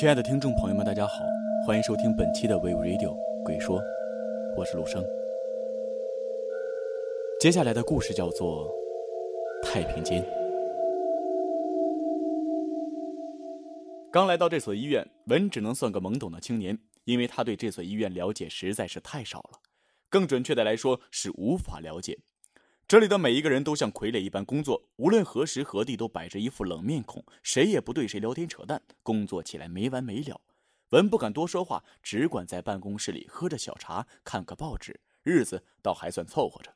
亲爱的听众朋友们，大家好，欢迎收听本期的 We Radio 鬼说，我是陆生。接下来的故事叫做《太平间》。刚来到这所医院，文只能算个懵懂的青年，因为他对这所医院了解实在是太少了，更准确的来说是无法了解。这里的每一个人都像傀儡一般工作，无论何时何地都摆着一副冷面孔，谁也不对谁聊天扯淡，工作起来没完没了。文不敢多说话，只管在办公室里喝着小茶，看个报纸，日子倒还算凑合着。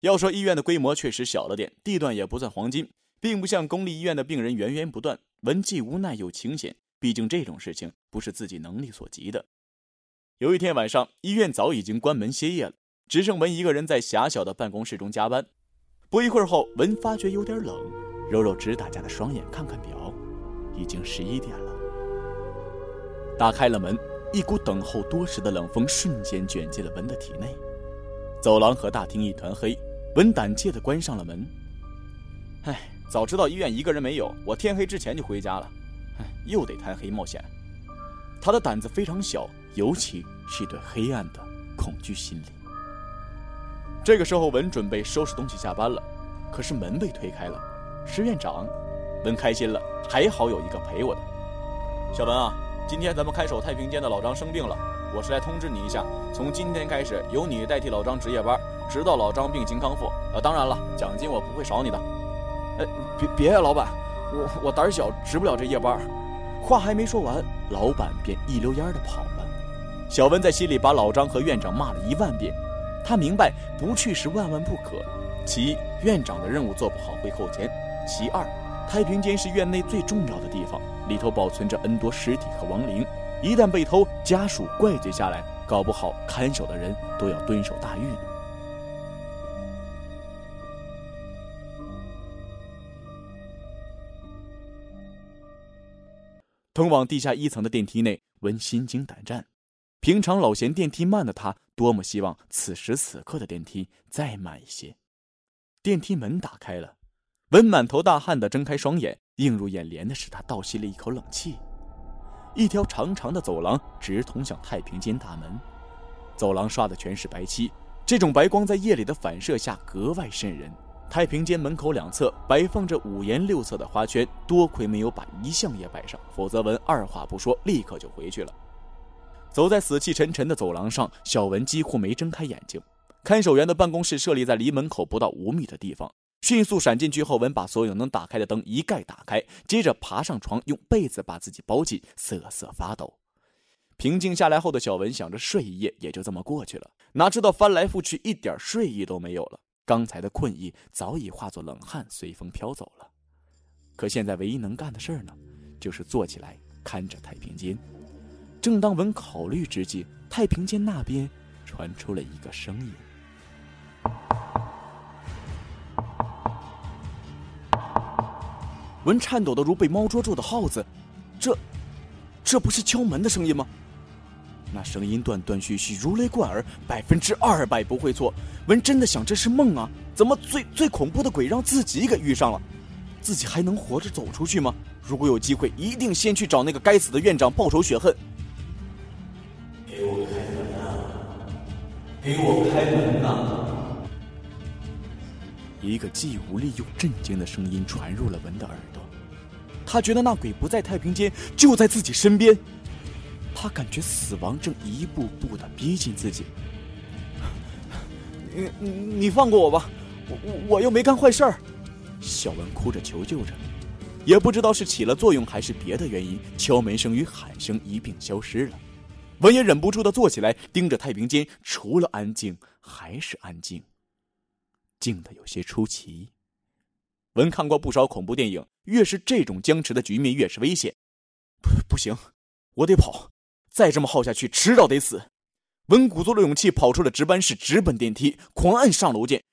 要说医院的规模确实小了点，地段也不算黄金，并不像公立医院的病人源源不断。文既无奈又清闲，毕竟这种事情不是自己能力所及的。有一天晚上，医院早已经关门歇业了。只剩文一个人在狭小的办公室中加班。不一会儿后，文发觉有点冷，揉揉直打架的双眼，看看表，已经十一点了。打开了门，一股等候多时的冷风瞬间卷进了文的体内。走廊和大厅一团黑，文胆怯地关上了门。唉，早知道医院一个人没有，我天黑之前就回家了。唉，又得贪黑冒险。他的胆子非常小，尤其是对黑暗的恐惧心理。这个时候，文准备收拾东西下班了，可是门被推开了，是院长。文开心了，还好有一个陪我的。小文啊，今天咱们看守太平间的老张生病了，我是来通知你一下，从今天开始由你代替老张值夜班，直到老张病情康复。呃，当然了，奖金我不会少你的。哎，别别呀，老板，我我胆小，值不了这夜班。话还没说完，老板便一溜烟的跑了。小文在心里把老张和院长骂了一万遍。他明白不去是万万不可。其一，院长的任务做不好会扣钱；其二，太平间是院内最重要的地方，里头保存着 N 多尸体和亡灵，一旦被偷，家属怪罪下来，搞不好看守的人都要蹲守大狱呢。通往地下一层的电梯内，文心惊胆战。平常老嫌电梯慢的他，多么希望此时此刻的电梯再慢一些。电梯门打开了，文满头大汗的睁开双眼，映入眼帘的是他倒吸了一口冷气。一条长长的走廊直通向太平间大门，走廊刷的全是白漆，这种白光在夜里的反射下格外渗人。太平间门口两侧摆放着五颜六色的花圈，多亏没有把遗像也摆上，否则文二话不说，立刻就回去了。走在死气沉沉的走廊上，小文几乎没睁开眼睛。看守员的办公室设立在离门口不到五米的地方。迅速闪进去后，文把所有能打开的灯一概打开，接着爬上床，用被子把自己包紧，瑟瑟发抖。平静下来后的小文想着睡一夜也就这么过去了，哪知道翻来覆去一点睡意都没有了。刚才的困意早已化作冷汗，随风飘走了。可现在唯一能干的事儿呢，就是坐起来看着太平间。正当文考虑之际，太平间那边传出了一个声音。文颤抖的如被猫捉住的耗子，这，这不是敲门的声音吗？那声音断断续续，如雷贯耳，百分之二百不会错。文真的想这是梦啊？怎么最最恐怖的鬼让自己给遇上了？自己还能活着走出去吗？如果有机会，一定先去找那个该死的院长报仇雪恨。给我开门呐！一个既无力又震惊的声音传入了文的耳朵。他觉得那鬼不在太平间，就在自己身边。他感觉死亡正一步步的逼近自己。你你放过我吧，我我我又没干坏事儿。小文哭着求救着，也不知道是起了作用还是别的原因，敲门声与喊声一并消失了。文也忍不住的坐起来，盯着太平间，除了安静还是安静，静的有些出奇。文看过不少恐怖电影，越是这种僵持的局面，越是危险。不，不行，我得跑，再这么耗下去，迟早得死。文鼓足了勇气，跑出了值班室，直奔电梯，狂按上楼键。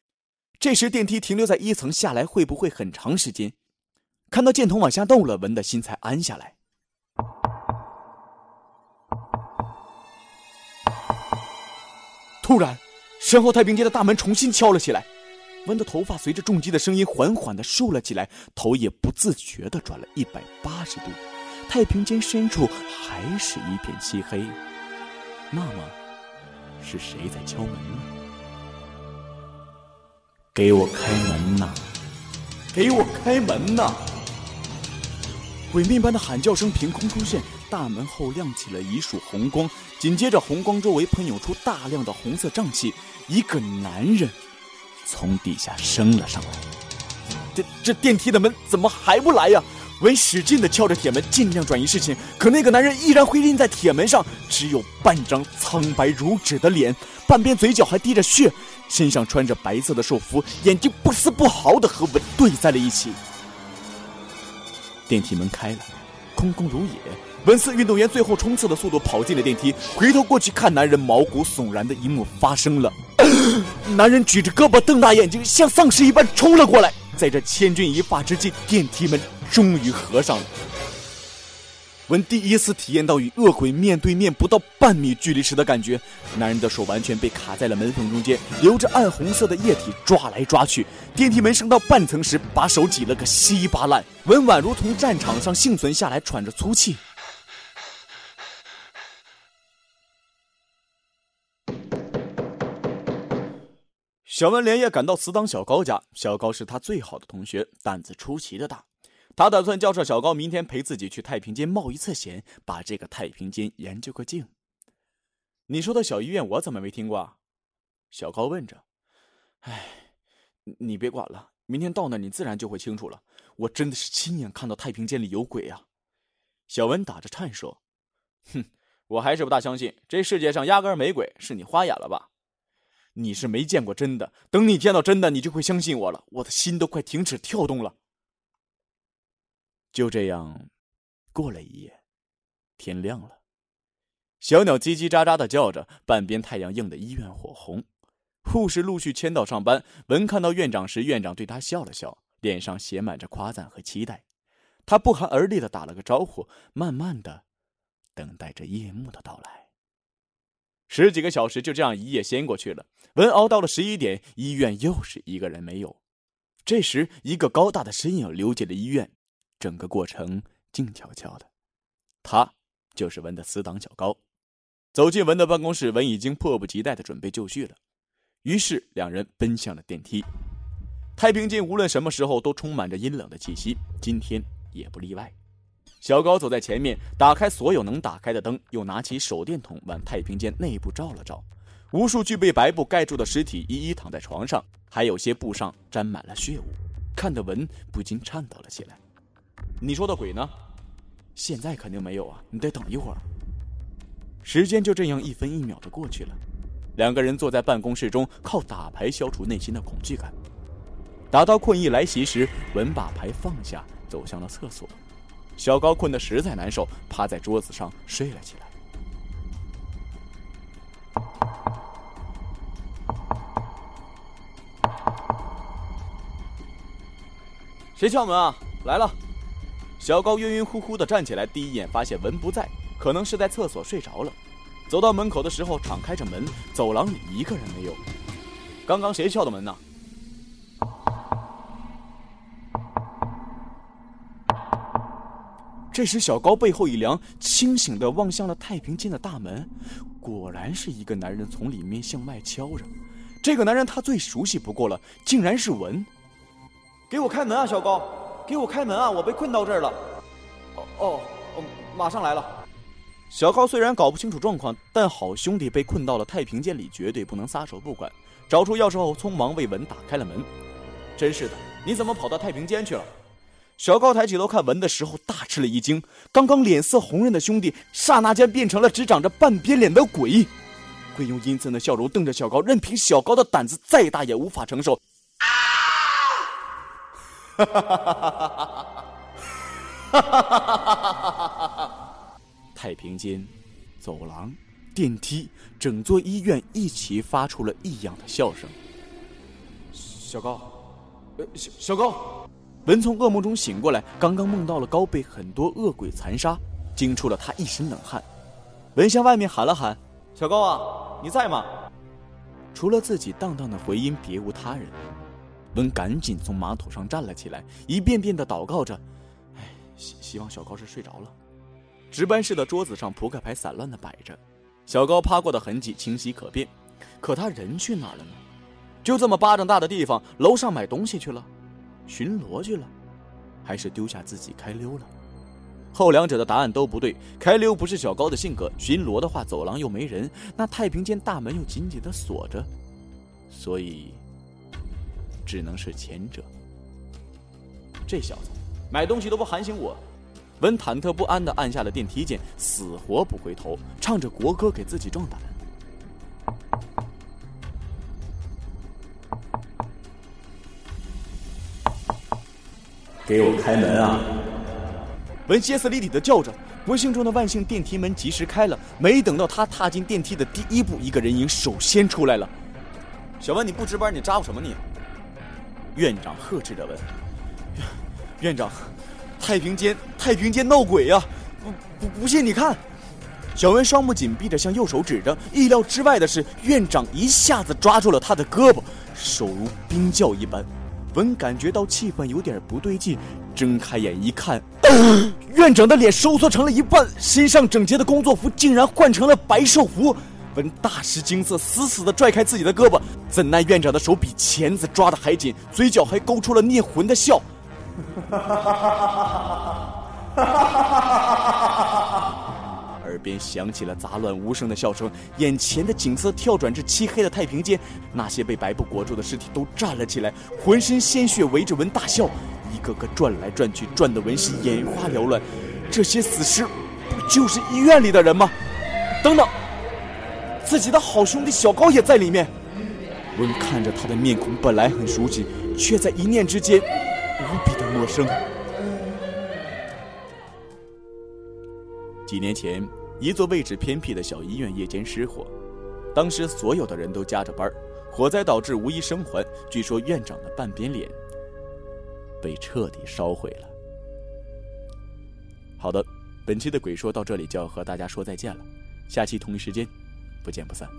这时电梯停留在一层，下来会不会很长时间？看到箭头往下动了，文的心才安下来。突然，身后太平间的大门重新敲了起来。温的头发随着重击的声音缓缓地竖了起来，头也不自觉地转了一百八十度。太平间深处还是一片漆黑。那么，是谁在敲门呢？给我开门呐！给我开门呐！鬼面般的喊叫声凭空出现，大门后亮起了一束红光，紧接着红光周围喷涌出大量的红色瘴气，一个男人从底下升了上来。这这电梯的门怎么还不来呀？文使劲的敲着铁门，尽量转移视线，可那个男人依然灰印在铁门上，只有半张苍白如纸的脸，半边嘴角还滴着血，身上穿着白色的寿服，眼睛不丝不毫的和文对在了一起。电梯门开了，空空如也。文似运动员最后冲刺的速度跑进了电梯，回头过去看，男人毛骨悚然的一幕发生了。男人举着胳膊，瞪大眼睛，像丧尸一般冲了过来。在这千钧一发之际，电梯门终于合上了。文第一次体验到与恶鬼面对面不到半米距离时的感觉，男人的手完全被卡在了门缝中间，流着暗红色的液体抓来抓去。电梯门升到半层时，把手挤了个稀巴烂。文宛如从战场上幸存下来，喘着粗气。小文连夜赶到死党小高家，小高是他最好的同学，胆子出奇的大。他打算叫上小高，明天陪自己去太平间冒一次险，把这个太平间研究个净。你说的小医院，我怎么没听过？啊？小高问着。哎，你别管了，明天到那你自然就会清楚了。我真的是亲眼看到太平间里有鬼啊！小文打着颤说：“哼，我还是不大相信，这世界上压根没鬼，是你花眼了吧？”你是没见过真的，等你见到真的，你就会相信我了。我的心都快停止跳动了。就这样，过了一夜，天亮了，小鸟叽叽喳喳的叫着，半边太阳映得医院火红。护士陆续签到上班。文看到院长时，院长对他笑了笑，脸上写满着夸赞和期待。他不寒而栗的打了个招呼，慢慢的等待着夜幕的到来。十几个小时就这样一夜掀过去了。文熬到了十一点，医院又是一个人没有。这时，一个高大的身影溜进了医院，整个过程静悄悄的。他就是文的死党小高。走进文的办公室，文已经迫不及待的准备就绪了。于是，两人奔向了电梯。太平间无论什么时候都充满着阴冷的气息，今天也不例外。小高走在前面，打开所有能打开的灯，又拿起手电筒往太平间内部照了照。无数具被白布盖住的尸体一一躺在床上，还有些布上沾满了血污，看得文不禁颤抖了起来。你说的鬼呢？现在肯定没有啊，你得等一会儿。时间就这样一分一秒的过去了，两个人坐在办公室中，靠打牌消除内心的恐惧感。打到困意来袭时，文把牌放下，走向了厕所。小高困得实在难受，趴在桌子上睡了起来。谁敲门啊？来了！小高晕晕乎乎的站起来，第一眼发现文不在，可能是在厕所睡着了。走到门口的时候，敞开着门，走廊里一个人没有。刚刚谁敲的门呢？这时，小高背后一凉，清醒的望向了太平间的大门，果然是一个男人从里面向外敲着。这个男人他最熟悉不过了，竟然是文。给我开门啊，小高！给我开门啊！我被困到这儿了。哦哦哦，马上来了。小高虽然搞不清楚状况，但好兄弟被困到了太平间里，绝对不能撒手不管。找出钥匙后，匆忙为文打开了门。真是的，你怎么跑到太平间去了？小高抬起头看文的时候，大吃了一惊。刚刚脸色红润的兄弟，刹那间变成了只长着半边脸的鬼。鬼用阴森的笑容瞪着小高，任凭小高的胆子再大，也无法承受。哈哈哈哈哈！太平间、走廊、电梯，整座医院一起发出了异样的笑声。小高，呃，小小高，文从噩梦中醒过来，刚刚梦到了高被很多恶鬼残杀，惊出了他一身冷汗。文向外面喊了喊：“小高啊，你在吗？”除了自己荡荡的回音，别无他人。文赶紧从马桶上站了起来，一遍遍的祷告着：“哎，希希望小高是睡着了。”值班室的桌子上扑克牌散乱的摆着，小高趴过的痕迹清晰可辨。可他人去哪儿了呢？就这么巴掌大的地方，楼上买东西去了，巡逻去了，还是丢下自己开溜了？后两者的答案都不对。开溜不是小高的性格，巡逻的话，走廊又没人，那太平间大门又紧紧的锁着，所以只能是前者。这小子买东西都不喊醒我。文忐忑不安的按下了电梯键，死活不回头，唱着国歌给自己壮胆。给我开门啊！文歇斯底里的叫着。不幸中的万幸，电梯门及时开了。没等到他踏进电梯的第一步，一个人影首先出来了。小文，你不值班，你咋呼什么你？院长呵斥着问。院长。太平间，太平间闹鬼呀！不不不信你看，小文双目紧闭着向右手指着。意料之外的是，院长一下子抓住了他的胳膊，手如冰窖一般。文感觉到气氛有点不对劲，睁开眼一看，院长的脸收缩成了一半，身上整洁的工作服竟然换成了白寿服。文大失惊色，死死地拽开自己的胳膊。怎奈院长的手比钳子抓得还紧，嘴角还勾出了灭魂的笑。哈哈哈哈哈哈！耳边响起了杂乱无声的笑声，眼前的景色跳转至漆黑的太平间，那些被白布裹住的尸体都站了起来，浑身鲜血围着文大笑，一个个转来转去，转得文是眼花缭乱。这些死尸，不就是医院里的人吗？等等，自己的好兄弟小高也在里面。文看着他的面孔，本来很熟悉，却在一念之间。无比的陌生。几年前，一座位置偏僻的小医院夜间失火，当时所有的人都加着班火灾导致无一生还，据说院长的半边脸被彻底烧毁了。好的，本期的鬼说到这里就要和大家说再见了，下期同一时间不见不散。